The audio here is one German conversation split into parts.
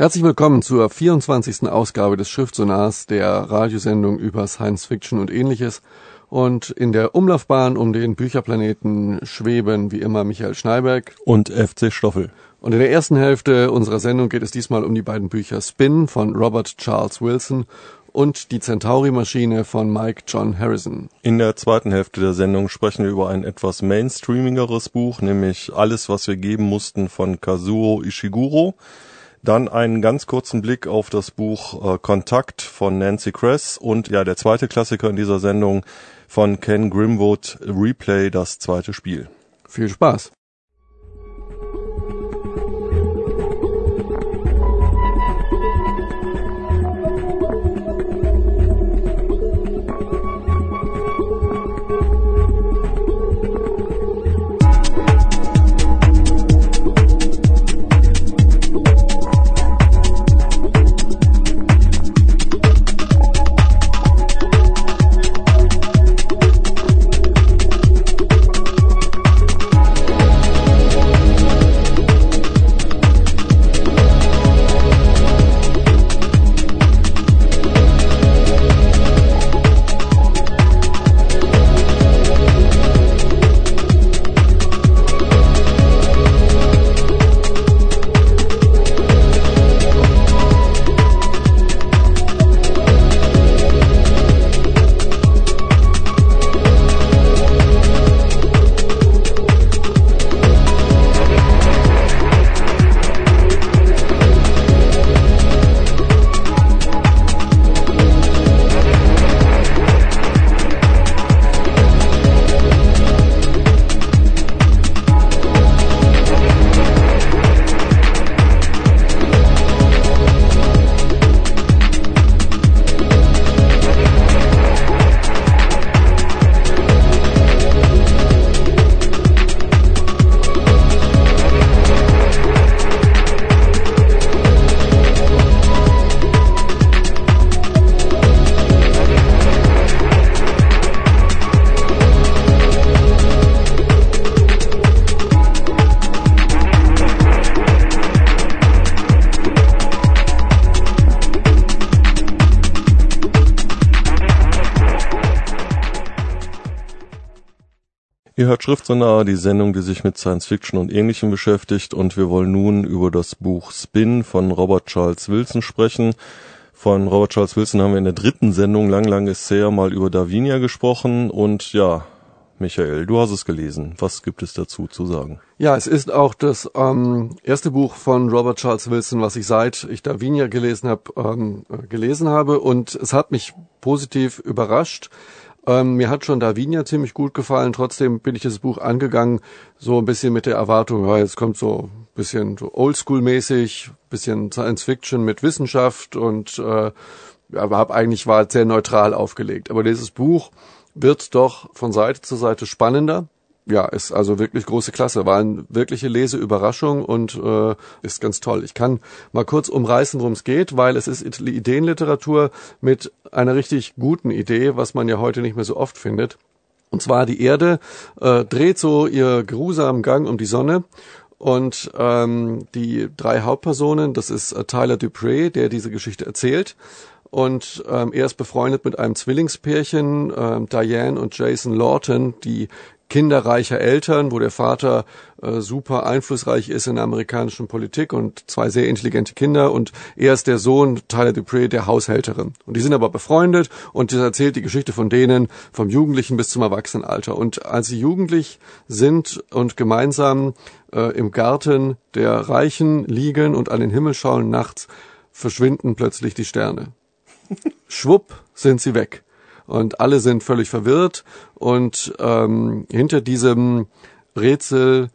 Herzlich willkommen zur 24. Ausgabe des Schriftsonars, der Radiosendung über Science Fiction und ähnliches. Und in der Umlaufbahn um den Bücherplaneten schweben wie immer Michael Schneiberg und FC Stoffel. Und in der ersten Hälfte unserer Sendung geht es diesmal um die beiden Bücher Spin von Robert Charles Wilson und die Centauri-Maschine von Mike John Harrison. In der zweiten Hälfte der Sendung sprechen wir über ein etwas mainstreamingeres Buch, nämlich Alles, was wir geben mussten von Kazuo Ishiguro. Dann einen ganz kurzen Blick auf das Buch äh, Kontakt von Nancy Kress und ja, der zweite Klassiker in dieser Sendung von Ken Grimwood, Replay, das zweite Spiel. Viel Spaß! Ihr hört Schriftsonar, die Sendung, die sich mit Science Fiction und Ähnlichem beschäftigt und wir wollen nun über das Buch Spin von Robert Charles Wilson sprechen. Von Robert Charles Wilson haben wir in der dritten Sendung lang, lang ist her mal über Davinia gesprochen und ja, Michael, du hast es gelesen. Was gibt es dazu zu sagen? Ja, es ist auch das ähm, erste Buch von Robert Charles Wilson, was ich seit ich Davinia gelesen habe, ähm, gelesen habe und es hat mich positiv überrascht. Ähm, mir hat schon Davinia ziemlich gut gefallen. Trotzdem bin ich das Buch angegangen, so ein bisschen mit der Erwartung, ja, jetzt kommt so ein bisschen so Oldschool-mäßig, bisschen Science Fiction mit Wissenschaft und äh, aber hab eigentlich war sehr neutral aufgelegt. Aber dieses Buch wird doch von Seite zu Seite spannender ja, ist also wirklich große Klasse. War eine wirkliche Leseüberraschung und äh, ist ganz toll. Ich kann mal kurz umreißen, worum es geht, weil es ist Ideenliteratur mit einer richtig guten Idee, was man ja heute nicht mehr so oft findet. Und zwar die Erde äh, dreht so ihr geruhsamen Gang um die Sonne und ähm, die drei Hauptpersonen, das ist äh, Tyler Dupree, der diese Geschichte erzählt. Und ähm, er ist befreundet mit einem Zwillingspärchen, ähm, Diane und Jason Lawton, die kinderreicher Eltern, wo der Vater äh, super einflussreich ist in der amerikanischen Politik und zwei sehr intelligente Kinder und er ist der Sohn Tyler Dupree, der Haushälterin. Und die sind aber befreundet und das erzählt die Geschichte von denen vom Jugendlichen bis zum Erwachsenenalter. Und als sie jugendlich sind und gemeinsam äh, im Garten der Reichen liegen und an den Himmel schauen nachts, verschwinden plötzlich die Sterne. Schwupp sind sie weg und alle sind völlig verwirrt und ähm, hinter diesem Rätsel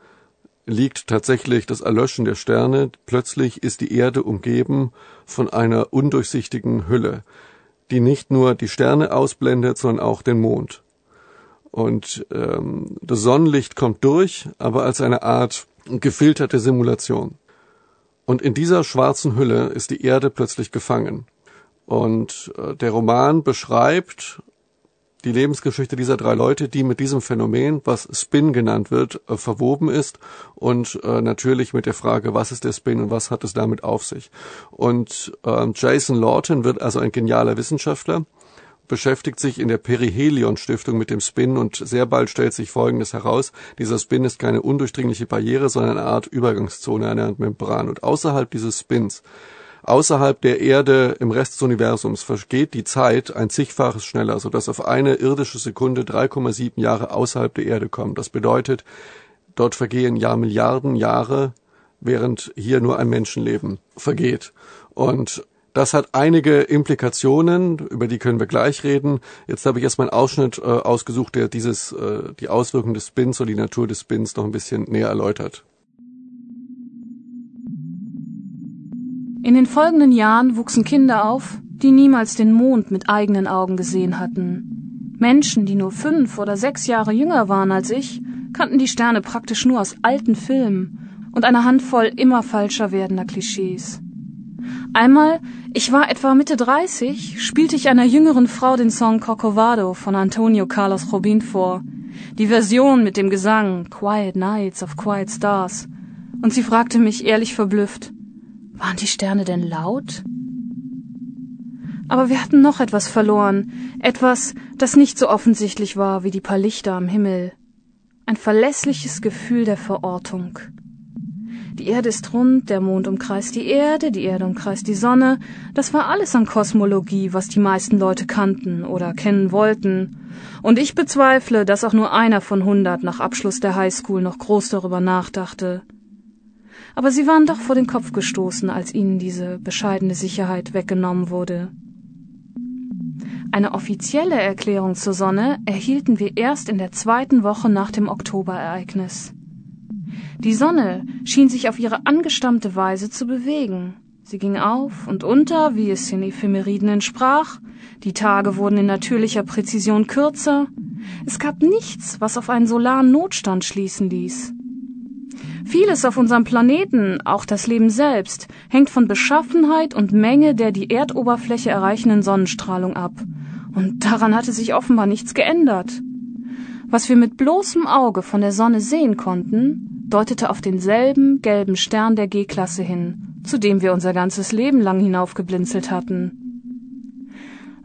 liegt tatsächlich das Erlöschen der Sterne. Plötzlich ist die Erde umgeben von einer undurchsichtigen Hülle, die nicht nur die Sterne ausblendet, sondern auch den Mond. Und ähm, das Sonnenlicht kommt durch, aber als eine Art gefilterte Simulation. Und in dieser schwarzen Hülle ist die Erde plötzlich gefangen. Und äh, der Roman beschreibt die Lebensgeschichte dieser drei Leute, die mit diesem Phänomen, was Spin genannt wird, äh, verwoben ist und äh, natürlich mit der Frage, was ist der Spin und was hat es damit auf sich. Und äh, Jason Lawton wird also ein genialer Wissenschaftler, beschäftigt sich in der Perihelion Stiftung mit dem Spin und sehr bald stellt sich Folgendes heraus. Dieser Spin ist keine undurchdringliche Barriere, sondern eine Art Übergangszone, eine Art Membran. Und außerhalb dieses Spins Außerhalb der Erde im Rest des Universums vergeht die Zeit ein zigfaches schneller, sodass auf eine irdische Sekunde 3,7 Jahre außerhalb der Erde kommen. Das bedeutet, dort vergehen ja Milliarden Jahre, während hier nur ein Menschenleben vergeht. Und das hat einige Implikationen, über die können wir gleich reden. Jetzt habe ich erstmal einen Ausschnitt äh, ausgesucht, der dieses, äh, die Auswirkungen des Spins oder die Natur des Spins noch ein bisschen näher erläutert. In den folgenden Jahren wuchsen Kinder auf, die niemals den Mond mit eigenen Augen gesehen hatten. Menschen, die nur fünf oder sechs Jahre jünger waren als ich, kannten die Sterne praktisch nur aus alten Filmen und einer Handvoll immer falscher werdender Klischees. Einmal, ich war etwa Mitte 30, spielte ich einer jüngeren Frau den Song Corcovado von Antonio Carlos Robin vor. Die Version mit dem Gesang Quiet Nights of Quiet Stars. Und sie fragte mich ehrlich verblüfft, waren die Sterne denn laut? Aber wir hatten noch etwas verloren, etwas, das nicht so offensichtlich war wie die paar Lichter am Himmel. Ein verlässliches Gefühl der Verortung. Die Erde ist rund, der Mond umkreist die Erde, die Erde umkreist die Sonne. Das war alles an Kosmologie, was die meisten Leute kannten oder kennen wollten. Und ich bezweifle, dass auch nur einer von hundert nach Abschluss der Highschool noch groß darüber nachdachte aber sie waren doch vor den Kopf gestoßen, als ihnen diese bescheidene Sicherheit weggenommen wurde. Eine offizielle Erklärung zur Sonne erhielten wir erst in der zweiten Woche nach dem Oktoberereignis. Die Sonne schien sich auf ihre angestammte Weise zu bewegen. Sie ging auf und unter, wie es den Ephemeriden entsprach, die Tage wurden in natürlicher Präzision kürzer, es gab nichts, was auf einen solaren Notstand schließen ließ. Vieles auf unserem Planeten, auch das Leben selbst, hängt von Beschaffenheit und Menge der die Erdoberfläche erreichenden Sonnenstrahlung ab. Und daran hatte sich offenbar nichts geändert. Was wir mit bloßem Auge von der Sonne sehen konnten, deutete auf denselben gelben Stern der G-Klasse hin, zu dem wir unser ganzes Leben lang hinaufgeblinzelt hatten.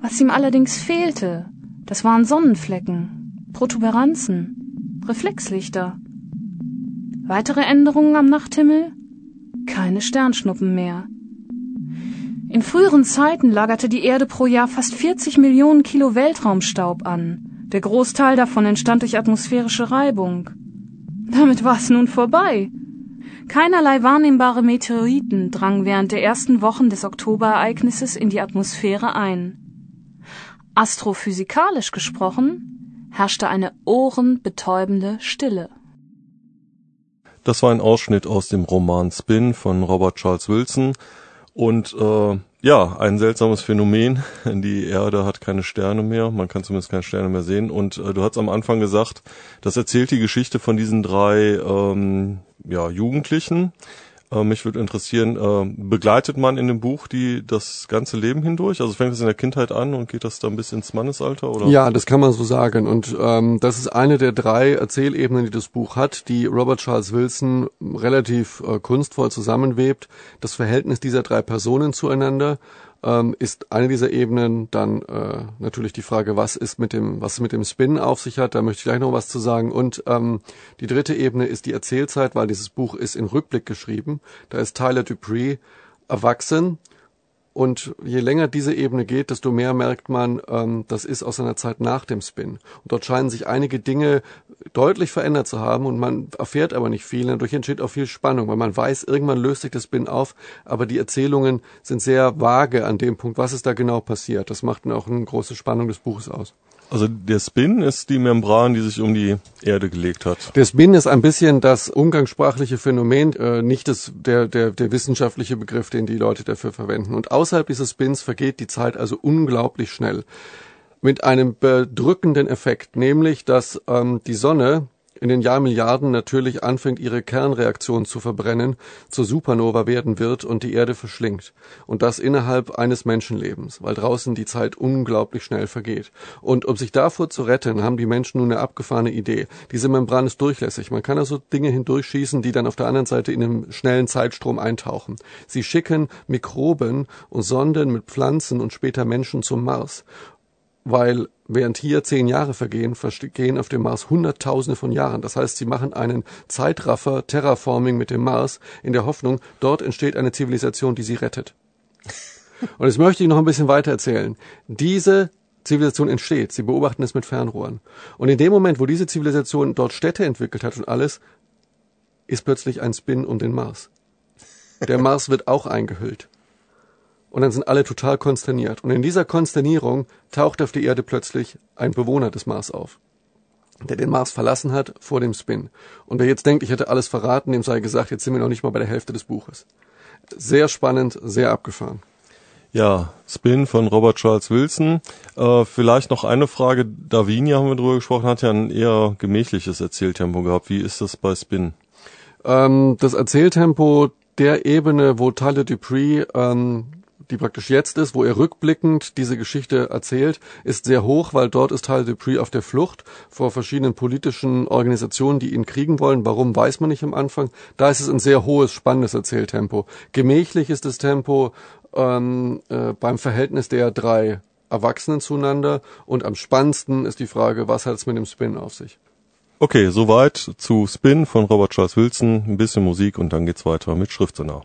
Was ihm allerdings fehlte, das waren Sonnenflecken, Protuberanzen, Reflexlichter. Weitere Änderungen am Nachthimmel? Keine Sternschnuppen mehr. In früheren Zeiten lagerte die Erde pro Jahr fast 40 Millionen Kilo Weltraumstaub an. Der Großteil davon entstand durch atmosphärische Reibung. Damit war es nun vorbei. Keinerlei wahrnehmbare Meteoriten drangen während der ersten Wochen des Oktoberereignisses in die Atmosphäre ein. Astrophysikalisch gesprochen herrschte eine ohrenbetäubende Stille. Das war ein Ausschnitt aus dem Roman Spin von Robert Charles Wilson. Und äh, ja, ein seltsames Phänomen. Die Erde hat keine Sterne mehr, man kann zumindest keine Sterne mehr sehen. Und äh, du hast am Anfang gesagt, das erzählt die Geschichte von diesen drei ähm, ja, Jugendlichen, äh, mich würde interessieren, äh, begleitet man in dem Buch die das ganze Leben hindurch? Also fängt es in der Kindheit an und geht das dann bis ins Mannesalter? Oder? Ja, das kann man so sagen. Und ähm, das ist eine der drei Erzählebenen, die das Buch hat, die Robert Charles Wilson relativ äh, kunstvoll zusammenwebt. Das Verhältnis dieser drei Personen zueinander ähm, ist eine dieser Ebenen. Dann äh, natürlich die Frage, was ist mit dem, was mit dem Spin auf sich hat. Da möchte ich gleich noch was zu sagen. Und ähm, die dritte Ebene ist die Erzählzeit, weil dieses Buch ist in Rückblick geschrieben. Da ist Tyler Dupree erwachsen und je länger diese Ebene geht, desto mehr merkt man, ähm, das ist aus einer Zeit nach dem Spin. Und dort scheinen sich einige Dinge deutlich verändert zu haben und man erfährt aber nicht viel. Dadurch entsteht auch viel Spannung, weil man weiß, irgendwann löst sich das Spin auf, aber die Erzählungen sind sehr vage an dem Punkt, was ist da genau passiert. Das macht auch eine große Spannung des Buches aus. Also der Spin ist die Membran, die sich um die Erde gelegt hat. Der Spin ist ein bisschen das umgangssprachliche Phänomen, äh, nicht das, der, der, der wissenschaftliche Begriff, den die Leute dafür verwenden. Und außerhalb dieses Spins vergeht die Zeit also unglaublich schnell. Mit einem bedrückenden Effekt, nämlich dass ähm, die Sonne in den Jahrmilliarden natürlich anfängt, ihre Kernreaktion zu verbrennen, zur Supernova werden wird und die Erde verschlingt. Und das innerhalb eines Menschenlebens, weil draußen die Zeit unglaublich schnell vergeht. Und um sich davor zu retten, haben die Menschen nun eine abgefahrene Idee. Diese Membran ist durchlässig. Man kann also Dinge hindurchschießen, die dann auf der anderen Seite in einem schnellen Zeitstrom eintauchen. Sie schicken Mikroben und Sonden mit Pflanzen und später Menschen zum Mars weil während hier zehn Jahre vergehen, vergehen auf dem Mars Hunderttausende von Jahren. Das heißt, sie machen einen Zeitraffer Terraforming mit dem Mars in der Hoffnung, dort entsteht eine Zivilisation, die sie rettet. Und jetzt möchte ich noch ein bisschen weiter erzählen. Diese Zivilisation entsteht. Sie beobachten es mit Fernrohren. Und in dem Moment, wo diese Zivilisation dort Städte entwickelt hat und alles, ist plötzlich ein Spin um den Mars. Der Mars wird auch eingehüllt. Und dann sind alle total konsterniert. Und in dieser Konsternierung taucht auf der Erde plötzlich ein Bewohner des Mars auf, der den Mars verlassen hat vor dem Spin. Und wer jetzt denkt, ich hätte alles verraten, dem sei gesagt, jetzt sind wir noch nicht mal bei der Hälfte des Buches. Sehr spannend, sehr abgefahren. Ja, Spin von Robert Charles Wilson. Äh, vielleicht noch eine Frage. Davinia haben wir drüber gesprochen, hat ja ein eher gemächliches Erzähltempo gehabt. Wie ist das bei Spin? Ähm, das Erzähltempo der Ebene, wo Tyler Dupree ähm, die praktisch jetzt ist, wo er rückblickend diese Geschichte erzählt, ist sehr hoch, weil dort ist Tyler Dupree auf der Flucht vor verschiedenen politischen Organisationen, die ihn kriegen wollen. Warum, weiß man nicht am Anfang. Da ist es ein sehr hohes, spannendes Erzähltempo. Gemächlich ist das Tempo ähm, äh, beim Verhältnis der drei Erwachsenen zueinander und am spannendsten ist die Frage, was hat es mit dem Spin auf sich? Okay, soweit zu Spin von Robert Charles Wilson, ein bisschen Musik und dann geht's weiter mit Schriftsonar.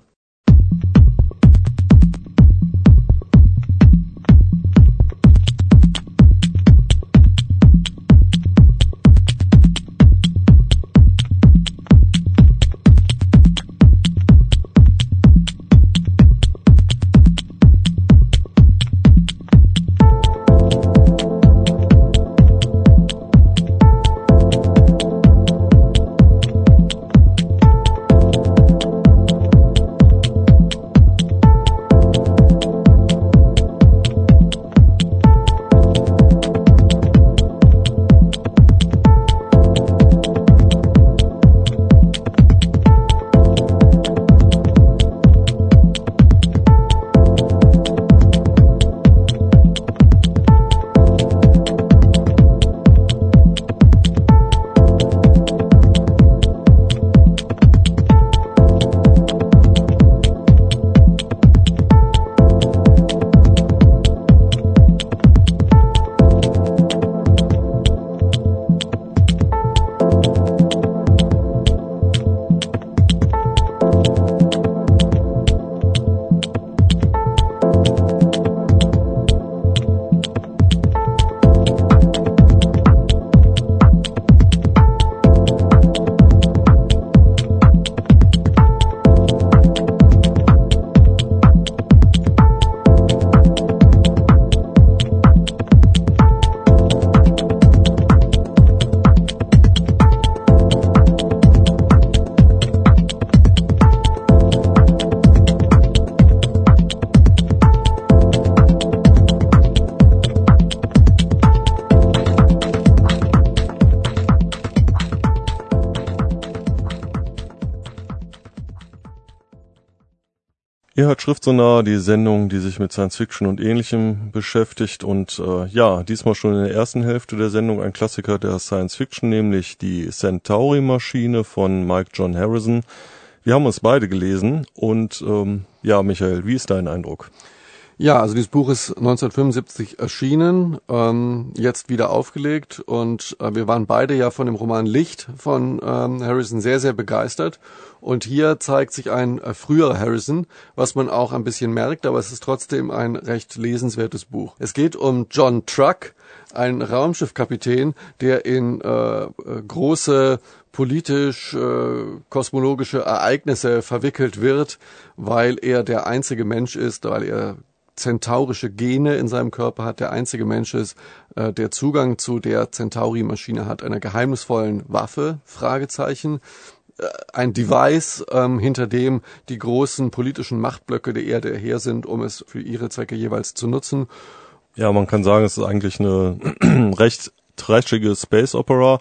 Ihr hört Schriftsonar, die Sendung, die sich mit Science Fiction und Ähnlichem beschäftigt und äh, ja, diesmal schon in der ersten Hälfte der Sendung ein Klassiker der Science Fiction, nämlich die Centauri-Maschine von Mike John Harrison. Wir haben uns beide gelesen und ähm, ja, Michael, wie ist dein Eindruck? Ja, also dieses Buch ist 1975 erschienen, ähm, jetzt wieder aufgelegt und äh, wir waren beide ja von dem Roman Licht von ähm, Harrison sehr, sehr begeistert. Und hier zeigt sich ein äh, früherer Harrison, was man auch ein bisschen merkt, aber es ist trotzdem ein recht lesenswertes Buch. Es geht um John Truck, ein Raumschiffkapitän, der in äh, äh große politisch äh, kosmologische Ereignisse verwickelt wird, weil er der einzige Mensch ist, weil er zentaurische Gene in seinem Körper hat, der einzige Mensch ist, äh, der Zugang zu der Centauri-Maschine hat, einer geheimnisvollen Waffe, Fragezeichen, äh, ein Device, ähm, hinter dem die großen politischen Machtblöcke der Erde her sind, um es für ihre Zwecke jeweils zu nutzen. Ja, man kann sagen, es ist eigentlich eine recht trashige Space Opera,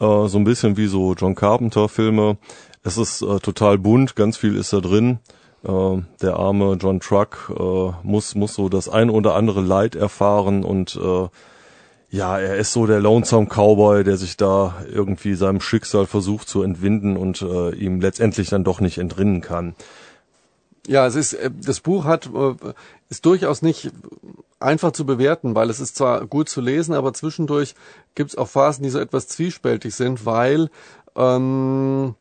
äh, so ein bisschen wie so John Carpenter Filme. Es ist äh, total bunt, ganz viel ist da drin. Äh, der arme John Truck äh, muss muss so das ein oder andere Leid erfahren und äh, ja, er ist so der Lonesome Cowboy, der sich da irgendwie seinem Schicksal versucht zu entwinden und äh, ihm letztendlich dann doch nicht entrinnen kann. Ja, es ist äh, das Buch hat äh, ist durchaus nicht einfach zu bewerten, weil es ist zwar gut zu lesen, aber zwischendurch gibt es auch Phasen, die so etwas zwiespältig sind, weil ähm,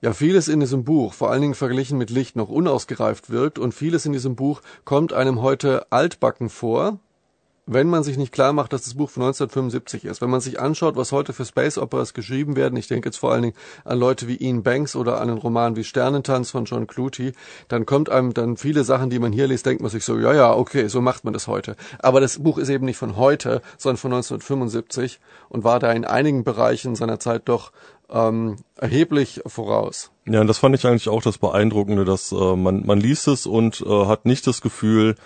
ja vieles in diesem Buch, vor allen Dingen verglichen mit Licht, noch unausgereift wirkt und vieles in diesem Buch kommt einem heute altbacken vor wenn man sich nicht klar macht, dass das Buch von 1975 ist, wenn man sich anschaut, was heute für Space Operas geschrieben werden, ich denke jetzt vor allen Dingen an Leute wie Ian Banks oder an einen Roman wie Sternentanz von John Clutie, dann kommt einem dann viele Sachen, die man hier liest, denkt man sich so, ja, ja, okay, so macht man das heute. Aber das Buch ist eben nicht von heute, sondern von 1975 und war da in einigen Bereichen seiner Zeit doch ähm, erheblich voraus. Ja, das fand ich eigentlich auch das Beeindruckende, dass äh, man, man liest es und äh, hat nicht das Gefühl,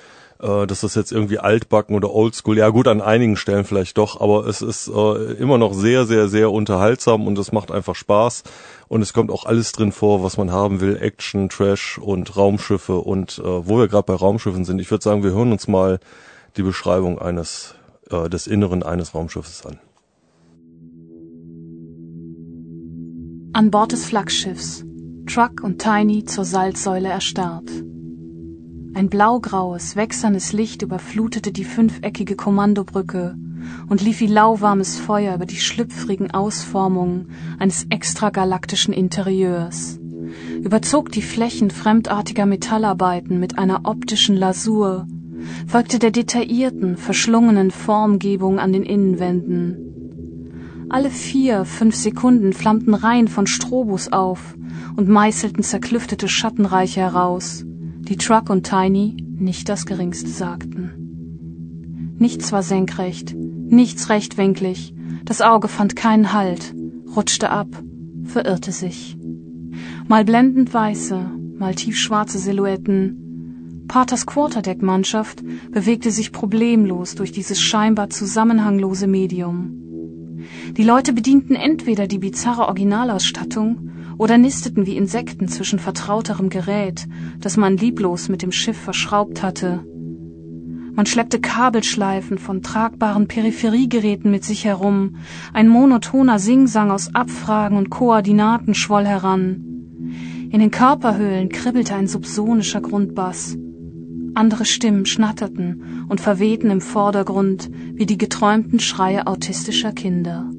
äh, dass das jetzt irgendwie altbacken oder oldschool, ja gut, an einigen Stellen vielleicht doch, aber es ist äh, immer noch sehr, sehr, sehr unterhaltsam und es macht einfach Spaß und es kommt auch alles drin vor, was man haben will, Action, Trash und Raumschiffe und äh, wo wir gerade bei Raumschiffen sind, ich würde sagen, wir hören uns mal die Beschreibung eines äh, des Inneren eines Raumschiffes an. An Bord des Flaggschiffs, Truck und Tiny zur Salzsäule erstarrt. Ein blaugraues, wächsernes Licht überflutete die fünfeckige Kommandobrücke und lief wie lauwarmes Feuer über die schlüpfrigen Ausformungen eines extragalaktischen Interieurs, überzog die Flächen fremdartiger Metallarbeiten mit einer optischen Lasur, folgte der detaillierten, verschlungenen Formgebung an den Innenwänden. Alle vier, fünf Sekunden flammten Reihen von Strobos auf und meißelten zerklüftete Schattenreiche heraus, die Truck und Tiny nicht das geringste sagten. Nichts war senkrecht, nichts rechtwinklig, das Auge fand keinen Halt, rutschte ab, verirrte sich. Mal blendend weiße, mal tiefschwarze Silhouetten. Paters Quarterdeck-Mannschaft bewegte sich problemlos durch dieses scheinbar zusammenhanglose Medium. Die Leute bedienten entweder die bizarre Originalausstattung oder nisteten wie Insekten zwischen vertrauterem Gerät, das man lieblos mit dem Schiff verschraubt hatte. Man schleppte Kabelschleifen von tragbaren Peripheriegeräten mit sich herum, ein monotoner Singsang aus Abfragen und Koordinaten schwoll heran. In den Körperhöhlen kribbelte ein subsonischer Grundbass. Andere Stimmen schnatterten und verwehten im Vordergrund wie die geträumten Schreie autistischer Kinder.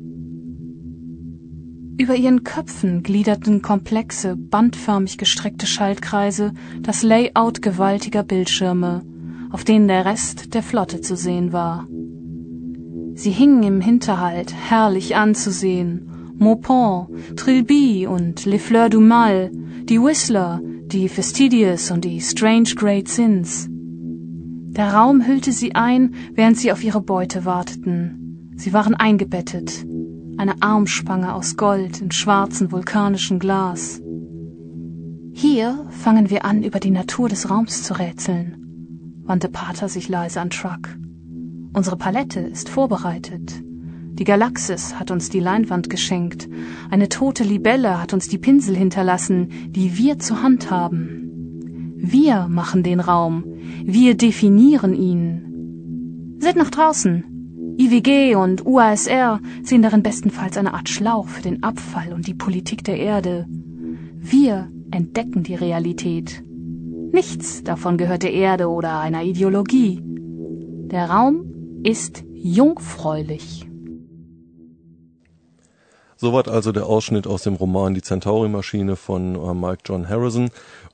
Über ihren Köpfen gliederten komplexe, bandförmig gestreckte Schaltkreise das Layout gewaltiger Bildschirme, auf denen der Rest der Flotte zu sehen war. Sie hingen im Hinterhalt, herrlich anzusehen. Maupin, Trilby und Les Fleurs du Mal, die Whistler, die Fastidious und die Strange Great Sins. Der Raum hüllte sie ein, während sie auf ihre Beute warteten. Sie waren eingebettet, eine Armspange aus Gold in schwarzen vulkanischen Glas. Hier fangen wir an, über die Natur des Raums zu rätseln, wandte Pater sich leise an Truck. Unsere Palette ist vorbereitet. Die Galaxis hat uns die Leinwand geschenkt. Eine tote Libelle hat uns die Pinsel hinterlassen, die wir zur Hand haben. Wir machen den Raum. Wir definieren ihn. Seid nach draußen. IWG und UASR sehen darin bestenfalls eine Art Schlauch für den Abfall und die Politik der Erde. Wir entdecken die Realität. Nichts davon gehört der Erde oder einer Ideologie. Der Raum ist jungfräulich. Soweit also der Ausschnitt aus dem Roman Die Centauri-Maschine von äh, Mike John Harrison.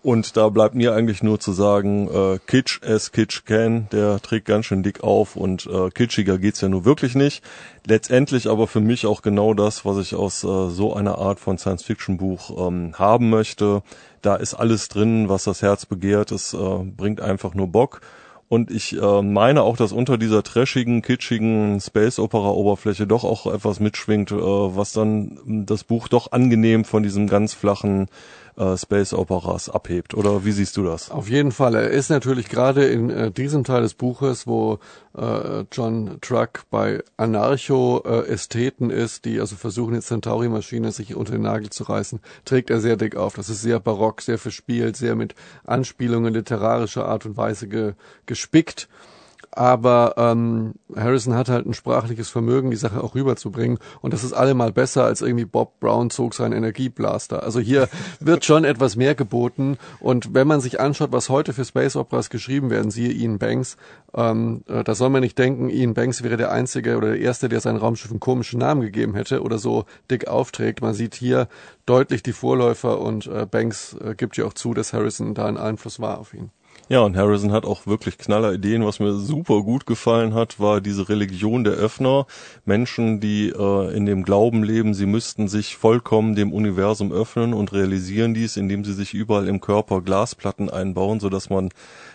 Und da bleibt mir eigentlich nur zu sagen, äh, Kitsch as Kitsch can, der trägt ganz schön dick auf und äh, kitschiger geht's ja nur wirklich nicht. Letztendlich aber für mich auch genau das, was ich aus äh, so einer Art von Science-Fiction-Buch ähm, haben möchte. Da ist alles drin, was das Herz begehrt. Es äh, bringt einfach nur Bock. Und ich äh, meine auch, dass unter dieser trashigen, kitschigen Space-Opera-Oberfläche doch auch etwas mitschwingt, äh, was dann das Buch doch angenehm von diesem ganz flachen äh, Space Operas abhebt. Oder wie siehst du das? Auf jeden Fall. Er ist natürlich gerade in äh, diesem Teil des Buches, wo äh, John Truck bei Anarcho-Ästheten ist, die also versuchen, die Centauri-Maschine sich unter den Nagel zu reißen, trägt er sehr dick auf. Das ist sehr barock, sehr verspielt, sehr mit Anspielungen literarischer Art und Weise ge gespickt aber ähm, Harrison hat halt ein sprachliches Vermögen, die Sache auch rüberzubringen und das ist allemal besser als irgendwie Bob Brown zog seinen Energieblaster. Also hier wird schon etwas mehr geboten und wenn man sich anschaut, was heute für Space Operas geschrieben werden, siehe Ian Banks, ähm, äh, da soll man nicht denken, Ian Banks wäre der Einzige oder der Erste, der seinem Raumschiff einen komischen Namen gegeben hätte oder so dick aufträgt. Man sieht hier deutlich die Vorläufer und äh, Banks äh, gibt ja auch zu, dass Harrison da einen Einfluss war auf ihn. Ja, und Harrison hat auch wirklich knaller Ideen. Was mir super gut gefallen hat, war diese Religion der Öffner. Menschen, die äh, in dem Glauben leben, sie müssten sich vollkommen dem Universum öffnen und realisieren dies, indem sie sich überall im Körper Glasplatten einbauen, sodass man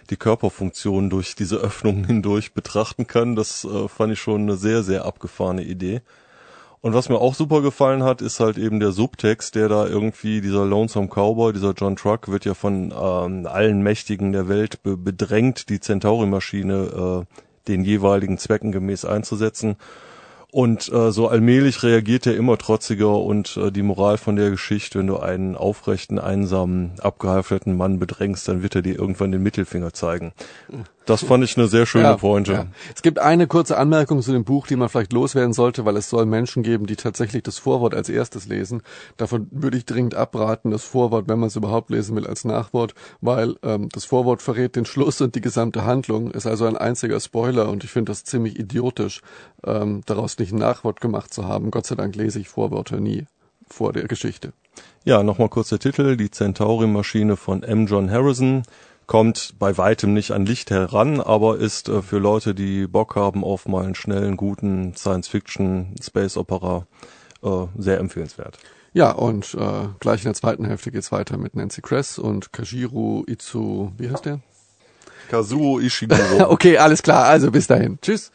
die Körperfunktion durch diese Öffnungen hindurch betrachten kann. Das äh, fand ich schon eine sehr, sehr abgefahrene Idee. Und was mir auch super gefallen hat, ist halt eben der Subtext, der da irgendwie, dieser Lonesome Cowboy, dieser John Truck, wird ja von ähm, allen Mächtigen der Welt be bedrängt, die Centauri-Maschine äh, den jeweiligen Zwecken gemäß einzusetzen. Und äh, so allmählich reagiert er immer trotziger und äh, die Moral von der Geschichte, wenn du einen aufrechten, einsamen, abgehalfterten Mann bedrängst, dann wird er dir irgendwann den Mittelfinger zeigen. Das fand ich eine sehr schöne ja, Pointe. Ja. Es gibt eine kurze Anmerkung zu dem Buch, die man vielleicht loswerden sollte, weil es soll Menschen geben, die tatsächlich das Vorwort als erstes lesen. Davon würde ich dringend abraten, das Vorwort, wenn man es überhaupt lesen will, als Nachwort, weil ähm, das Vorwort verrät den Schluss und die gesamte Handlung, ist also ein einziger Spoiler und ich finde das ziemlich idiotisch, ähm, daraus nicht ein Nachwort gemacht zu haben. Gott sei Dank lese ich Vorwörter nie vor der Geschichte. Ja, nochmal kurz der Titel, die Centauri-Maschine von M. John Harrison kommt bei weitem nicht an Licht heran, aber ist äh, für Leute, die Bock haben auf mal einen schnellen, guten Science-Fiction-Space-Opera äh, sehr empfehlenswert. Ja, und äh, gleich in der zweiten Hälfte geht's weiter mit Nancy Kress und Kajiro Itsu, wie heißt der? Kazuo Ishiguro. okay, alles klar, also bis dahin. Tschüss.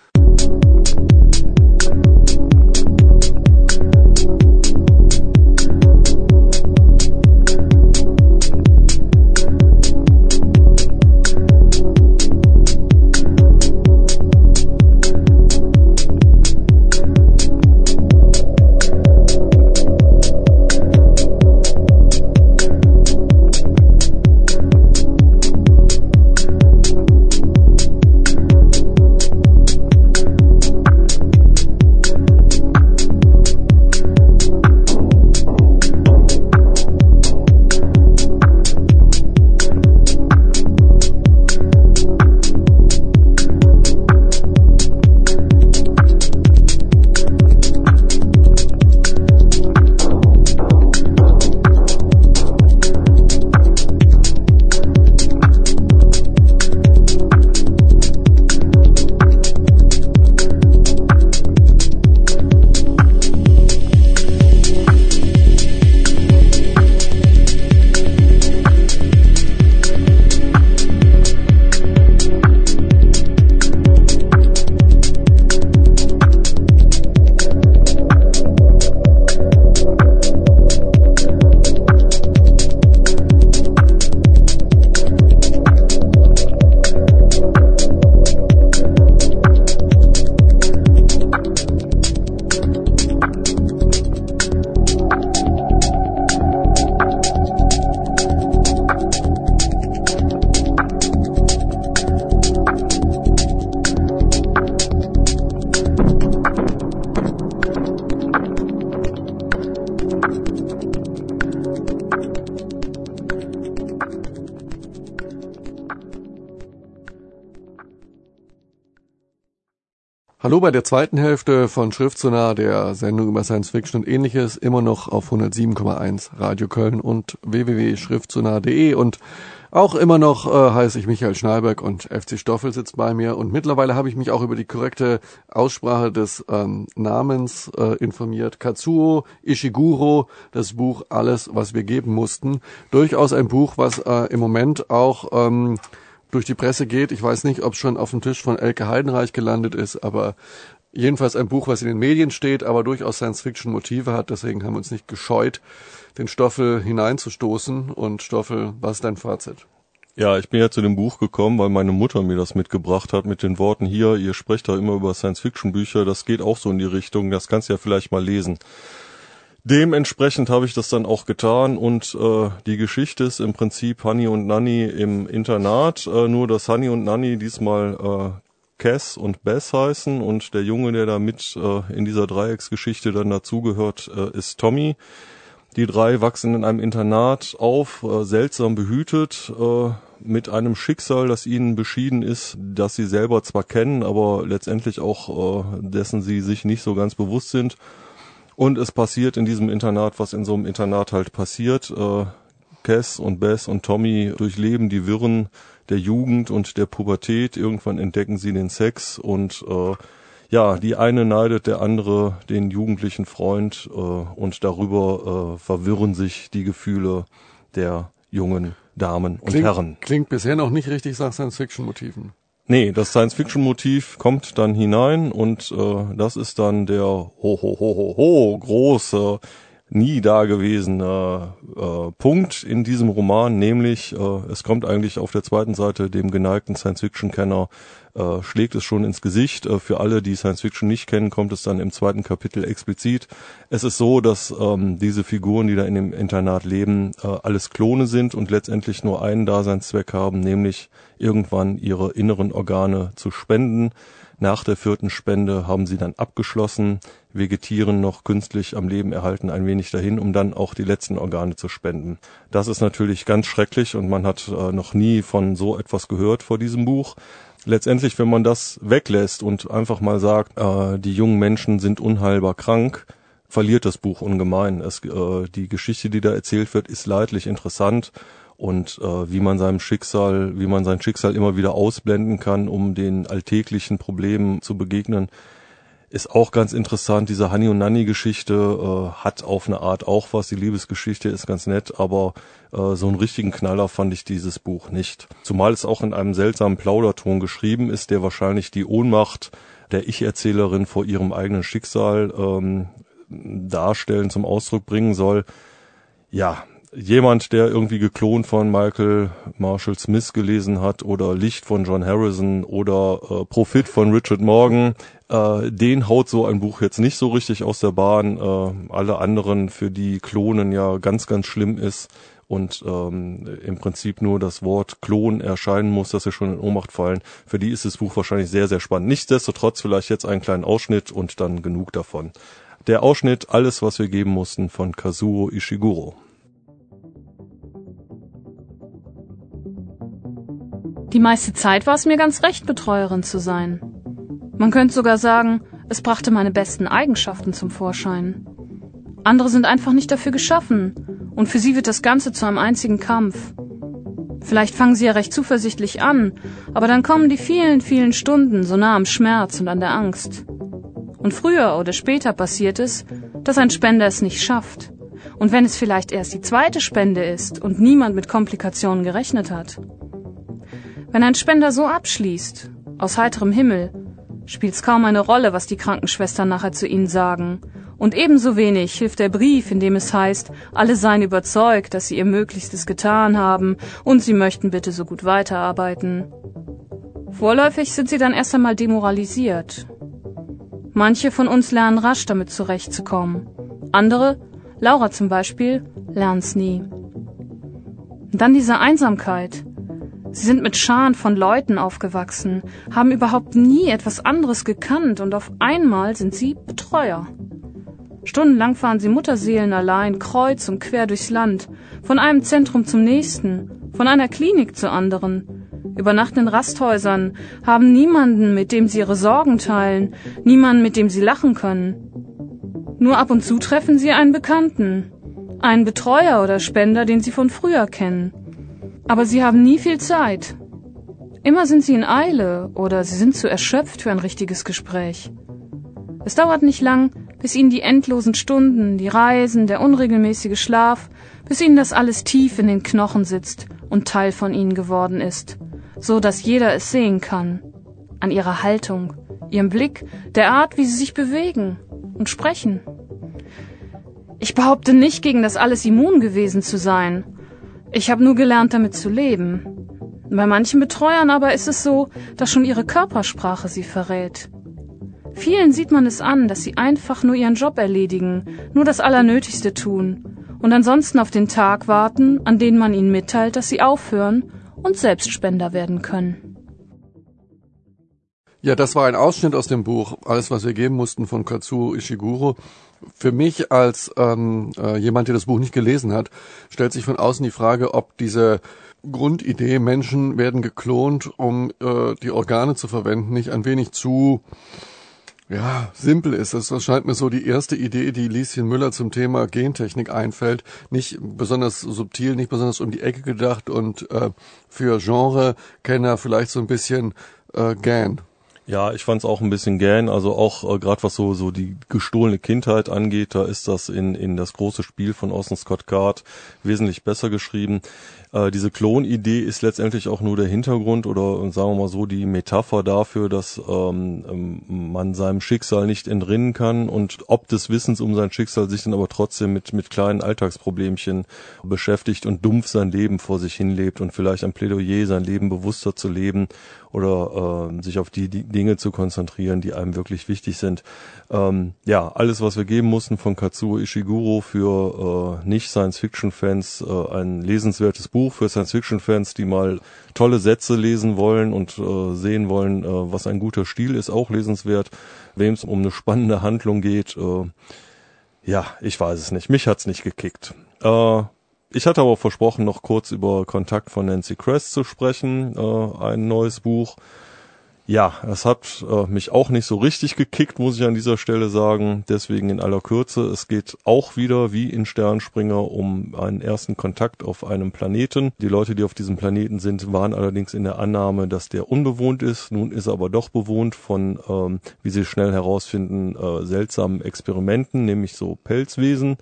Hallo bei der zweiten Hälfte von Schriftsonar, der Sendung über Science Fiction und ähnliches, immer noch auf 107,1 Radio Köln und www.schriftsonar.de und auch immer noch äh, heiße ich Michael Schneiberg und FC Stoffel sitzt bei mir und mittlerweile habe ich mich auch über die korrekte Aussprache des ähm, Namens äh, informiert. Katsuo Ishiguro, das Buch Alles, was wir geben mussten. Durchaus ein Buch, was äh, im Moment auch ähm, durch die Presse geht. Ich weiß nicht, ob es schon auf dem Tisch von Elke Heidenreich gelandet ist, aber jedenfalls ein Buch, was in den Medien steht, aber durchaus Science-Fiction-Motive hat. Deswegen haben wir uns nicht gescheut, den Stoffel hineinzustoßen. Und Stoffel, was ist dein Fazit? Ja, ich bin ja zu dem Buch gekommen, weil meine Mutter mir das mitgebracht hat mit den Worten hier, ihr sprecht da immer über Science-Fiction-Bücher, das geht auch so in die Richtung, das kannst du ja vielleicht mal lesen. Dementsprechend habe ich das dann auch getan und äh, die Geschichte ist im Prinzip Honey und Nanny im Internat, äh, nur dass Honey und Nanny diesmal äh, Cass und Bess heißen und der Junge, der da mit äh, in dieser Dreiecksgeschichte dann dazugehört, äh, ist Tommy. Die drei wachsen in einem Internat auf, äh, seltsam behütet, äh, mit einem Schicksal, das ihnen beschieden ist, das sie selber zwar kennen, aber letztendlich auch äh, dessen sie sich nicht so ganz bewusst sind. Und es passiert in diesem Internat, was in so einem Internat halt passiert. Äh, Cass und Bess und Tommy durchleben die Wirren der Jugend und der Pubertät. Irgendwann entdecken sie den Sex und äh, ja, die eine neidet der andere den jugendlichen Freund äh, und darüber äh, verwirren sich die Gefühle der jungen Damen und klingt, Herren. Klingt bisher noch nicht richtig nach Science-Fiction-Motiven. Nee, das Science-Fiction-Motiv kommt dann hinein und äh, das ist dann der ho ho ho ho ho große nie dagewesene äh, Punkt in diesem Roman, nämlich äh, es kommt eigentlich auf der zweiten Seite dem geneigten Science-Fiction-Kenner äh, schlägt es schon ins Gesicht. Äh, für alle, die Science-Fiction nicht kennen, kommt es dann im zweiten Kapitel explizit. Es ist so, dass ähm, diese Figuren, die da in dem Internat leben, äh, alles Klone sind und letztendlich nur einen Daseinszweck haben, nämlich irgendwann ihre inneren Organe zu spenden. Nach der vierten Spende haben sie dann abgeschlossen, vegetieren noch künstlich am Leben erhalten ein wenig dahin, um dann auch die letzten Organe zu spenden. Das ist natürlich ganz schrecklich und man hat äh, noch nie von so etwas gehört vor diesem Buch. Letztendlich, wenn man das weglässt und einfach mal sagt, äh, die jungen Menschen sind unheilbar krank, verliert das Buch ungemein. Es, äh, die Geschichte, die da erzählt wird, ist leidlich interessant und äh, wie man seinem Schicksal, wie man sein Schicksal immer wieder ausblenden kann, um den alltäglichen Problemen zu begegnen, ist auch ganz interessant. Diese Honey und Nanny Geschichte äh, hat auf eine Art auch was. Die Liebesgeschichte ist ganz nett, aber äh, so einen richtigen Knaller fand ich dieses Buch nicht. Zumal es auch in einem seltsamen Plauderton geschrieben ist, der wahrscheinlich die Ohnmacht der Ich-Erzählerin vor ihrem eigenen Schicksal ähm, darstellen, zum Ausdruck bringen soll. Ja, jemand, der irgendwie geklont von Michael Marshall Smith gelesen hat oder Licht von John Harrison oder äh, Profit von Richard Morgan, äh, den haut so ein Buch jetzt nicht so richtig aus der Bahn. Äh, alle anderen, für die Klonen ja ganz, ganz schlimm ist und ähm, im Prinzip nur das Wort Klon erscheinen muss, dass sie schon in Ohnmacht fallen. Für die ist das Buch wahrscheinlich sehr, sehr spannend. Nichtsdestotrotz vielleicht jetzt einen kleinen Ausschnitt und dann genug davon. Der Ausschnitt Alles, was wir geben mussten von Kazuo Ishiguro. Die meiste Zeit war es mir ganz recht, Betreuerin zu sein. Man könnte sogar sagen, es brachte meine besten Eigenschaften zum Vorschein. Andere sind einfach nicht dafür geschaffen, und für sie wird das Ganze zu einem einzigen Kampf. Vielleicht fangen sie ja recht zuversichtlich an, aber dann kommen die vielen, vielen Stunden so nah am Schmerz und an der Angst. Und früher oder später passiert es, dass ein Spender es nicht schafft. Und wenn es vielleicht erst die zweite Spende ist und niemand mit Komplikationen gerechnet hat. Wenn ein Spender so abschließt, aus heiterem Himmel, spielt's kaum eine Rolle, was die Krankenschwestern nachher zu ihnen sagen. Und ebenso wenig hilft der Brief, in dem es heißt, alle seien überzeugt, dass sie ihr Möglichstes getan haben und sie möchten bitte so gut weiterarbeiten. Vorläufig sind sie dann erst einmal demoralisiert. Manche von uns lernen rasch damit zurechtzukommen. Andere, Laura zum Beispiel, lernt's nie. dann diese Einsamkeit, Sie sind mit Scharen von Leuten aufgewachsen, haben überhaupt nie etwas anderes gekannt und auf einmal sind sie Betreuer. Stundenlang fahren sie Mutterseelen allein kreuz und quer durchs Land, von einem Zentrum zum nächsten, von einer Klinik zur anderen, übernachten in Rasthäusern, haben niemanden, mit dem sie ihre Sorgen teilen, niemanden, mit dem sie lachen können. Nur ab und zu treffen sie einen Bekannten, einen Betreuer oder Spender, den sie von früher kennen. Aber sie haben nie viel Zeit. Immer sind sie in Eile oder sie sind zu erschöpft für ein richtiges Gespräch. Es dauert nicht lang, bis ihnen die endlosen Stunden, die Reisen, der unregelmäßige Schlaf, bis ihnen das alles tief in den Knochen sitzt und Teil von ihnen geworden ist, so dass jeder es sehen kann, an ihrer Haltung, ihrem Blick, der Art, wie sie sich bewegen und sprechen. Ich behaupte nicht, gegen das alles immun gewesen zu sein. Ich habe nur gelernt, damit zu leben. Bei manchen Betreuern aber ist es so, dass schon ihre Körpersprache sie verrät. Vielen sieht man es an, dass sie einfach nur ihren Job erledigen, nur das Allernötigste tun und ansonsten auf den Tag warten, an den man ihnen mitteilt, dass sie aufhören und Selbstspender werden können. Ja, das war ein Ausschnitt aus dem Buch Alles, was wir geben mussten von Katsuo Ishiguro. Für mich als ähm, äh, jemand, der das Buch nicht gelesen hat, stellt sich von außen die Frage, ob diese Grundidee, Menschen werden geklont, um äh, die Organe zu verwenden, nicht ein wenig zu ja, simpel ist. Das scheint mir so die erste Idee, die Lieschen Müller zum Thema Gentechnik einfällt. Nicht besonders subtil, nicht besonders um die Ecke gedacht und äh, für Genre-Kenner vielleicht so ein bisschen äh, Gan. Ja, ich fand's auch ein bisschen gähn, also auch äh, gerade was so so die gestohlene Kindheit angeht, da ist das in in das große Spiel von Orson Scott Card wesentlich besser geschrieben. Äh, diese Klonidee ist letztendlich auch nur der Hintergrund oder sagen wir mal so die Metapher dafür, dass ähm, ähm, man seinem Schicksal nicht entrinnen kann und ob des Wissens um sein Schicksal sich dann aber trotzdem mit mit kleinen Alltagsproblemchen beschäftigt und dumpf sein Leben vor sich hinlebt und vielleicht ein Plädoyer sein Leben bewusster zu leben oder äh, sich auf die, die Dinge zu konzentrieren, die einem wirklich wichtig sind. Ähm, ja, alles, was wir geben mussten von Katsuo Ishiguro für äh, Nicht-Science-Fiction-Fans, äh, ein lesenswertes Buch für Science-Fiction-Fans, die mal tolle Sätze lesen wollen und äh, sehen wollen, äh, was ein guter Stil ist, auch lesenswert. Wem es um eine spannende Handlung geht, äh, ja, ich weiß es nicht. Mich hat's nicht gekickt. Äh, ich hatte aber versprochen, noch kurz über Kontakt von Nancy Kress zu sprechen, äh, ein neues Buch. Ja, es hat äh, mich auch nicht so richtig gekickt, muss ich an dieser Stelle sagen. Deswegen in aller Kürze. Es geht auch wieder wie in Sternspringer um einen ersten Kontakt auf einem Planeten. Die Leute, die auf diesem Planeten sind, waren allerdings in der Annahme, dass der unbewohnt ist. Nun ist er aber doch bewohnt von, ähm, wie sie schnell herausfinden, äh, seltsamen Experimenten, nämlich so Pelzwesen.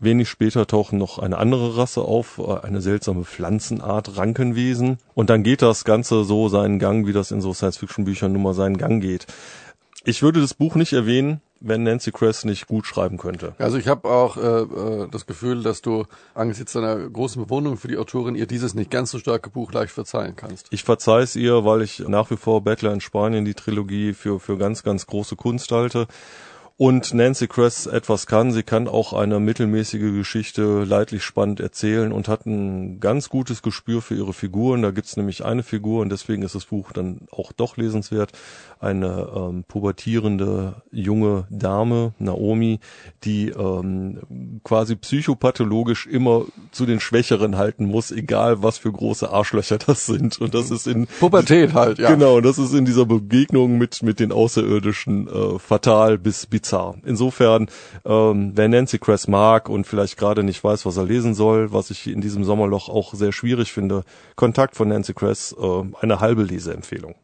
Wenig später tauchen noch eine andere Rasse auf, äh, eine seltsame Pflanzenart, Rankenwesen. Und dann geht das Ganze so seinen Gang, wie das in so Science-Fiction-Büchern nun mal seinen Gang geht. Ich würde das Buch nicht erwähnen, wenn Nancy Kress nicht gut schreiben könnte. Also ich habe auch äh, äh, das Gefühl, dass du angesichts deiner großen Bewunderung für die Autorin ihr dieses nicht ganz so starke Buch leicht verzeihen kannst. Ich verzeih es ihr, weil ich nach wie vor Battler in Spanien die Trilogie für für ganz ganz große Kunst halte und Nancy Kress etwas kann. Sie kann auch eine mittelmäßige Geschichte leidlich spannend erzählen und hat ein ganz gutes Gespür für ihre Figuren. Da gibt's nämlich eine Figur und deswegen ist das Buch dann auch doch lesenswert. Eine ähm, pubertierende junge Dame, Naomi, die ähm, quasi psychopathologisch immer zu den Schwächeren halten muss, egal was für große Arschlöcher das sind. Und das ist in Pubertät halt, ja. Genau, das ist in dieser Begegnung mit mit den Außerirdischen äh, fatal bis bizarr bizarr. Insofern, ähm, wer Nancy Kress mag und vielleicht gerade nicht weiß, was er lesen soll, was ich in diesem Sommerloch auch sehr schwierig finde, Kontakt von Nancy Kress, äh, eine halbe Leseempfehlung.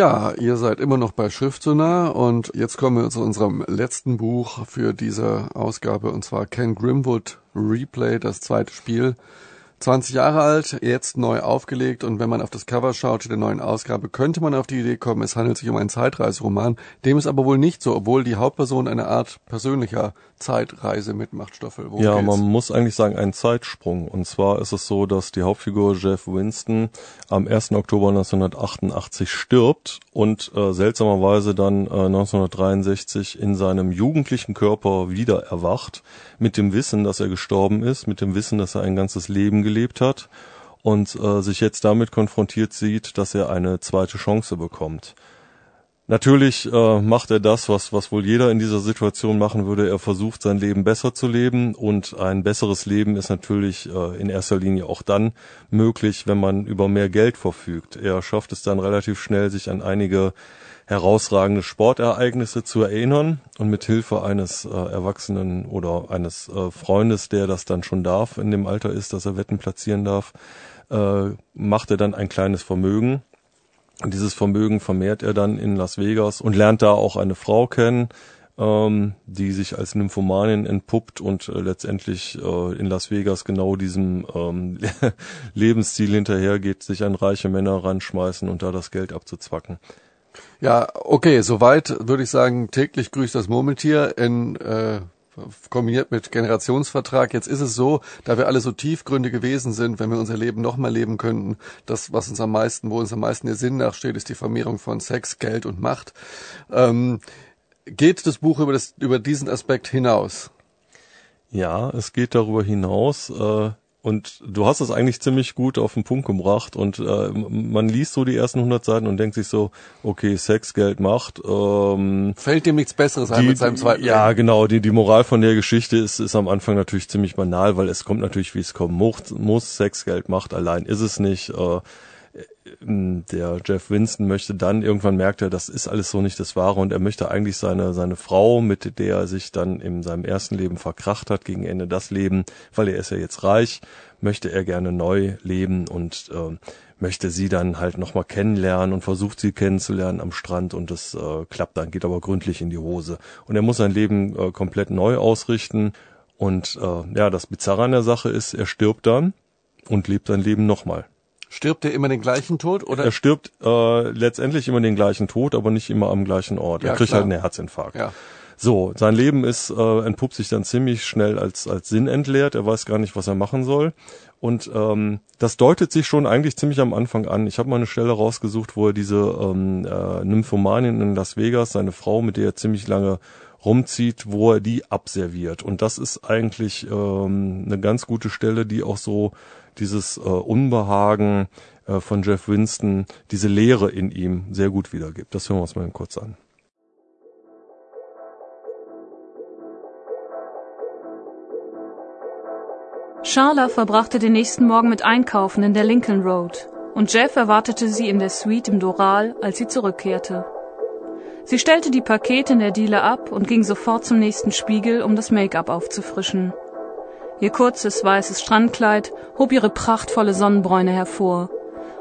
Ja, ihr seid immer noch bei Schriftsonar und jetzt kommen wir zu unserem letzten Buch für diese Ausgabe und zwar Ken Grimwood Replay, das zweite Spiel 20 Jahre alt, jetzt neu aufgelegt und wenn man auf das Cover schaut der neuen Ausgabe, könnte man auf die Idee kommen, es handelt sich um einen Zeitreiseroman. Dem ist aber wohl nicht so, obwohl die Hauptperson eine Art persönlicher Zeitreise mitmacht, Stoffel. Worum ja, geht's? man muss eigentlich sagen, ein Zeitsprung. Und zwar ist es so, dass die Hauptfigur Jeff Winston am 1. Oktober 1988 stirbt und äh, seltsamerweise dann äh, 1963 in seinem jugendlichen Körper wieder erwacht, mit dem Wissen, dass er gestorben ist, mit dem Wissen, dass er ein ganzes Leben gelebt hat und äh, sich jetzt damit konfrontiert sieht, dass er eine zweite Chance bekommt. Natürlich äh, macht er das, was, was wohl jeder in dieser Situation machen würde. Er versucht, sein Leben besser zu leben. Und ein besseres Leben ist natürlich äh, in erster Linie auch dann möglich, wenn man über mehr Geld verfügt. Er schafft es dann relativ schnell, sich an einige herausragende Sportereignisse zu erinnern und mit Hilfe eines äh, Erwachsenen oder eines äh, Freundes, der das dann schon darf, in dem Alter ist, dass er Wetten platzieren darf, äh, macht er dann ein kleines Vermögen dieses Vermögen vermehrt er dann in Las Vegas und lernt da auch eine Frau kennen, ähm, die sich als Nymphomanin entpuppt und äh, letztendlich äh, in Las Vegas genau diesem ähm, Lebensstil hinterhergeht, sich an reiche Männer ranschmeißen und da das Geld abzuzwacken. Ja, okay, soweit würde ich sagen, täglich grüßt das Murmeltier in äh, kombiniert mit Generationsvertrag. Jetzt ist es so, da wir alle so tiefgründig gewesen sind, wenn wir unser Leben nochmal leben könnten, das, was uns am meisten, wo uns am meisten der Sinn nachsteht, ist die Vermehrung von Sex, Geld und Macht. Ähm, geht das Buch über, das, über diesen Aspekt hinaus? Ja, es geht darüber hinaus. Äh, und du hast es eigentlich ziemlich gut auf den Punkt gebracht und äh, man liest so die ersten 100 Seiten und denkt sich so, okay, Sex, Geld, Macht. Ähm, Fällt dem nichts Besseres ein mit seinem zweiten Ja, Leben. genau. Die, die Moral von der Geschichte ist, ist am Anfang natürlich ziemlich banal, weil es kommt natürlich, wie es kommen muss. muss Sex, Geld, Macht allein ist es nicht. Äh, der Jeff Winston möchte dann, irgendwann merkt er, das ist alles so nicht das Wahre und er möchte eigentlich seine, seine Frau, mit der er sich dann in seinem ersten Leben verkracht hat, gegen Ende das Leben, weil er ist ja jetzt reich, möchte er gerne neu leben und äh, möchte sie dann halt nochmal kennenlernen und versucht sie kennenzulernen am Strand und das äh, klappt dann, geht aber gründlich in die Hose. Und er muss sein Leben äh, komplett neu ausrichten und äh, ja, das Bizarre an der Sache ist, er stirbt dann und lebt sein Leben nochmal. Stirbt er immer den gleichen Tod oder? Er stirbt äh, letztendlich immer den gleichen Tod, aber nicht immer am gleichen Ort. Ja, er kriegt klar. halt einen Herzinfarkt. Ja. So, sein Leben ist äh, entpuppt sich dann ziemlich schnell als als Sinn entleert. Er weiß gar nicht, was er machen soll. Und ähm, das deutet sich schon eigentlich ziemlich am Anfang an. Ich habe mal eine Stelle rausgesucht, wo er diese ähm, äh, Nymphomanin in Las Vegas, seine Frau, mit der er ziemlich lange rumzieht, wo er die abserviert. Und das ist eigentlich ähm, eine ganz gute Stelle, die auch so dieses äh, Unbehagen äh, von Jeff Winston, diese Leere in ihm sehr gut wiedergibt. Das hören wir uns mal kurz an. Charla verbrachte den nächsten Morgen mit Einkaufen in der Lincoln Road und Jeff erwartete sie in der Suite im Doral, als sie zurückkehrte. Sie stellte die Pakete in der Diele ab und ging sofort zum nächsten Spiegel, um das Make-up aufzufrischen. Ihr kurzes weißes Strandkleid hob ihre prachtvolle Sonnenbräune hervor,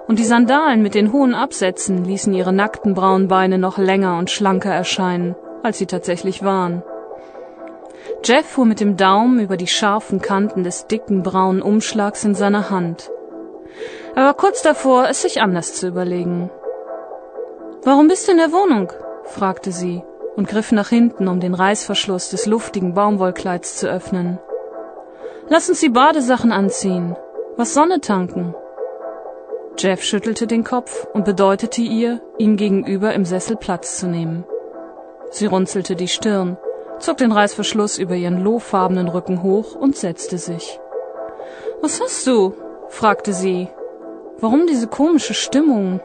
und die Sandalen mit den hohen Absätzen ließen ihre nackten braunen Beine noch länger und schlanker erscheinen, als sie tatsächlich waren. Jeff fuhr mit dem Daumen über die scharfen Kanten des dicken braunen Umschlags in seiner Hand. Er war kurz davor, es sich anders zu überlegen. Warum bist du in der Wohnung? fragte sie und griff nach hinten, um den Reißverschluss des luftigen Baumwollkleids zu öffnen. Lass uns die Badesachen anziehen. Was Sonne tanken. Jeff schüttelte den Kopf und bedeutete ihr, ihm gegenüber im Sessel Platz zu nehmen. Sie runzelte die Stirn, zog den Reißverschluss über ihren lohfarbenen Rücken hoch und setzte sich. Was hast du? fragte sie. Warum diese komische Stimmung?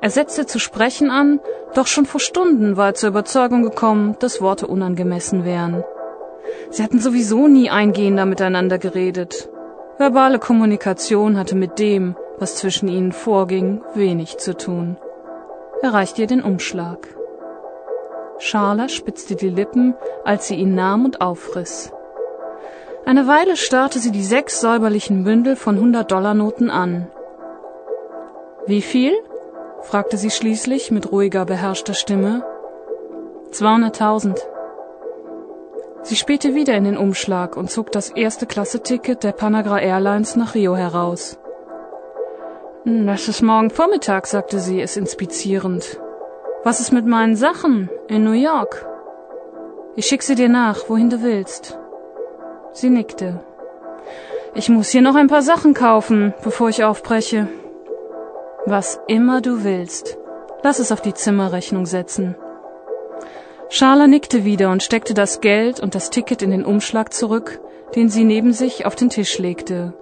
Er setzte zu sprechen an, doch schon vor Stunden war er zur Überzeugung gekommen, dass Worte unangemessen wären. Sie hatten sowieso nie eingehender miteinander geredet. Verbale Kommunikation hatte mit dem, was zwischen ihnen vorging, wenig zu tun. Er reichte ihr den Umschlag. Charla spitzte die Lippen, als sie ihn nahm und aufriss. Eine Weile starrte sie die sechs säuberlichen Bündel von 100-Dollar-Noten an. Wie viel? fragte sie schließlich mit ruhiger, beherrschter Stimme. 200.000. Sie spähte wieder in den Umschlag und zog das erste Klasse-Ticket der Panagra Airlines nach Rio heraus. Hm, das ist morgen Vormittag, sagte sie, es inspizierend. Was ist mit meinen Sachen in New York? Ich schick sie dir nach, wohin du willst. Sie nickte. Ich muss hier noch ein paar Sachen kaufen, bevor ich aufbreche. Was immer du willst. Lass es auf die Zimmerrechnung setzen. Charla nickte wieder und steckte das Geld und das Ticket in den Umschlag zurück, den sie neben sich auf den Tisch legte.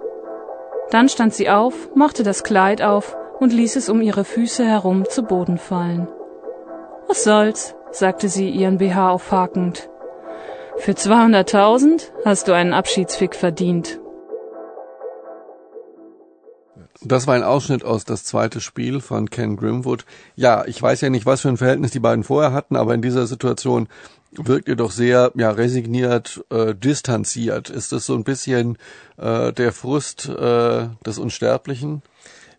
Dann stand sie auf, machte das Kleid auf und ließ es um ihre Füße herum zu Boden fallen. Was soll's, sagte sie ihren BH aufhakend. Für 200.000 hast du einen Abschiedsfick verdient. Das war ein Ausschnitt aus das zweite Spiel von Ken Grimwood. Ja, ich weiß ja nicht, was für ein Verhältnis die beiden vorher hatten, aber in dieser Situation wirkt ihr doch sehr ja resigniert, äh, distanziert. Ist das so ein bisschen äh, der Frust äh, des Unsterblichen?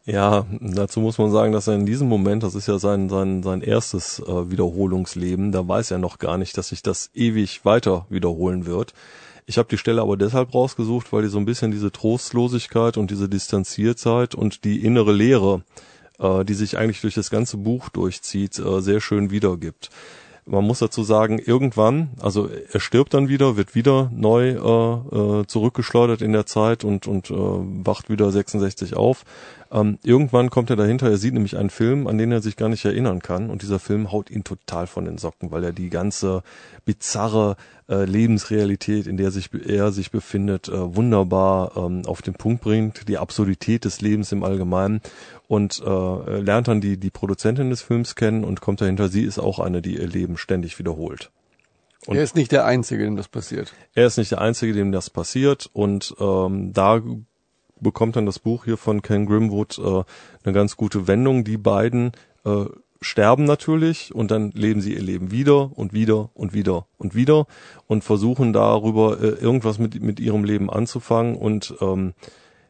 Ja, dazu muss man sagen, dass er in diesem Moment, das ist ja sein sein sein erstes äh, Wiederholungsleben, da weiß er noch gar nicht, dass sich das ewig weiter wiederholen wird. Ich habe die Stelle aber deshalb rausgesucht, weil die so ein bisschen diese Trostlosigkeit und diese Distanziertheit und die innere Leere, äh, die sich eigentlich durch das ganze Buch durchzieht, äh, sehr schön wiedergibt. Man muss dazu sagen, irgendwann, also er stirbt dann wieder, wird wieder neu äh, äh, zurückgeschleudert in der Zeit und, und äh, wacht wieder 66 auf. Ähm, irgendwann kommt er dahinter, er sieht nämlich einen Film, an den er sich gar nicht erinnern kann und dieser Film haut ihn total von den Socken, weil er die ganze bizarre äh, Lebensrealität, in der sich er sich befindet, äh, wunderbar ähm, auf den Punkt bringt, die Absurdität des Lebens im Allgemeinen und äh, lernt dann die die Produzentin des Films kennen und kommt dahinter, sie ist auch eine, die ihr Leben ständig wiederholt. Und er ist nicht der Einzige, dem das passiert. Er ist nicht der Einzige, dem das passiert und ähm, da bekommt dann das Buch hier von Ken Grimwood äh, eine ganz gute Wendung. Die beiden äh, sterben natürlich und dann leben sie ihr Leben wieder und wieder und wieder und wieder und versuchen darüber äh, irgendwas mit, mit ihrem Leben anzufangen und ähm,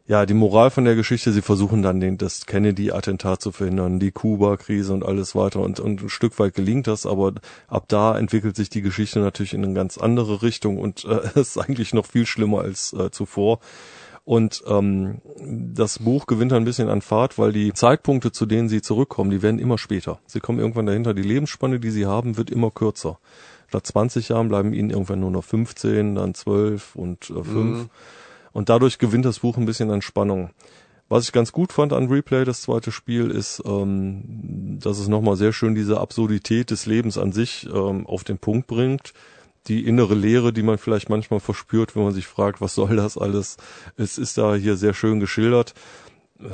ja, die Moral von der Geschichte, sie versuchen dann den, das Kennedy-Attentat zu verhindern, die Kuba-Krise und alles weiter und, und ein Stück weit gelingt das, aber ab da entwickelt sich die Geschichte natürlich in eine ganz andere Richtung und äh, ist eigentlich noch viel schlimmer als äh, zuvor. Und ähm, das Buch gewinnt ein bisschen an Fahrt, weil die Zeitpunkte, zu denen sie zurückkommen, die werden immer später. Sie kommen irgendwann dahinter, die Lebensspanne, die sie haben, wird immer kürzer. Statt 20 Jahren bleiben ihnen irgendwann nur noch 15, dann 12 und äh, 5. Mhm. Und dadurch gewinnt das Buch ein bisschen an Spannung. Was ich ganz gut fand an Replay, das zweite Spiel, ist, ähm, dass es nochmal sehr schön diese Absurdität des Lebens an sich ähm, auf den Punkt bringt die innere Leere, die man vielleicht manchmal verspürt, wenn man sich fragt, was soll das alles? Es ist da hier sehr schön geschildert.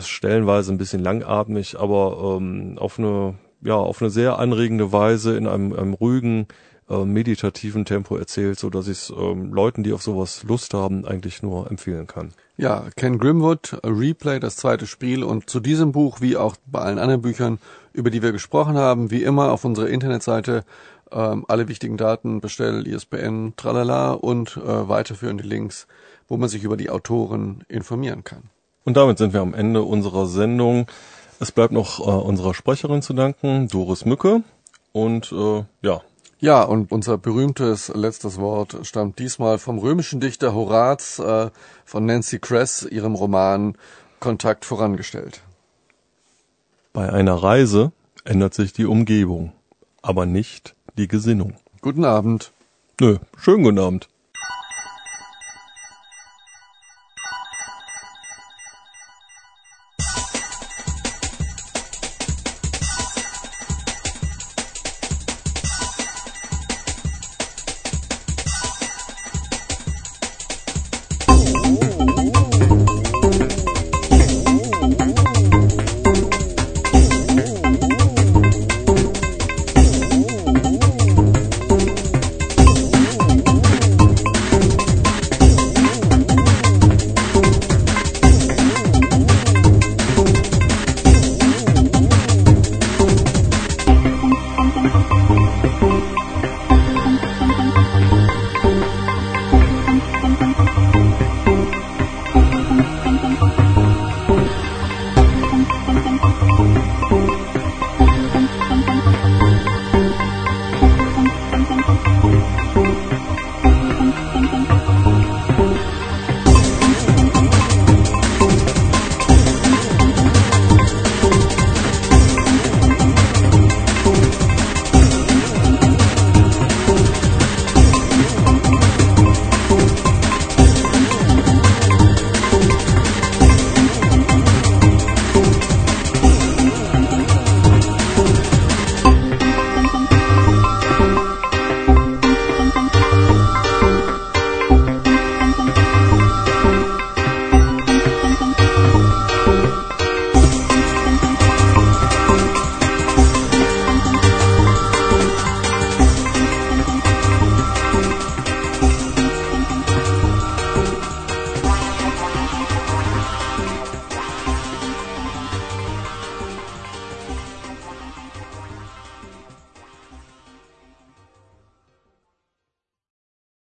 Stellenweise ein bisschen langatmig, aber ähm, auf eine ja auf eine sehr anregende Weise in einem, einem ruhigen äh, meditativen Tempo erzählt, so dass ich es ähm, Leuten, die auf sowas Lust haben, eigentlich nur empfehlen kann. Ja, Ken Grimwood, Replay, das zweite Spiel und zu diesem Buch, wie auch bei allen anderen Büchern, über die wir gesprochen haben, wie immer auf unserer Internetseite ähm, alle wichtigen Daten, Bestell, ISBN, tralala und äh, weiterführende Links, wo man sich über die Autoren informieren kann. Und damit sind wir am Ende unserer Sendung. Es bleibt noch äh, unserer Sprecherin zu danken, Doris Mücke. Und äh, ja. Ja, und unser berühmtes letztes Wort stammt diesmal vom römischen Dichter Horaz äh, von Nancy Kress, ihrem Roman Kontakt vorangestellt. Bei einer Reise ändert sich die Umgebung, aber nicht die Gesinnung. Guten Abend. Nö, schönen guten Abend.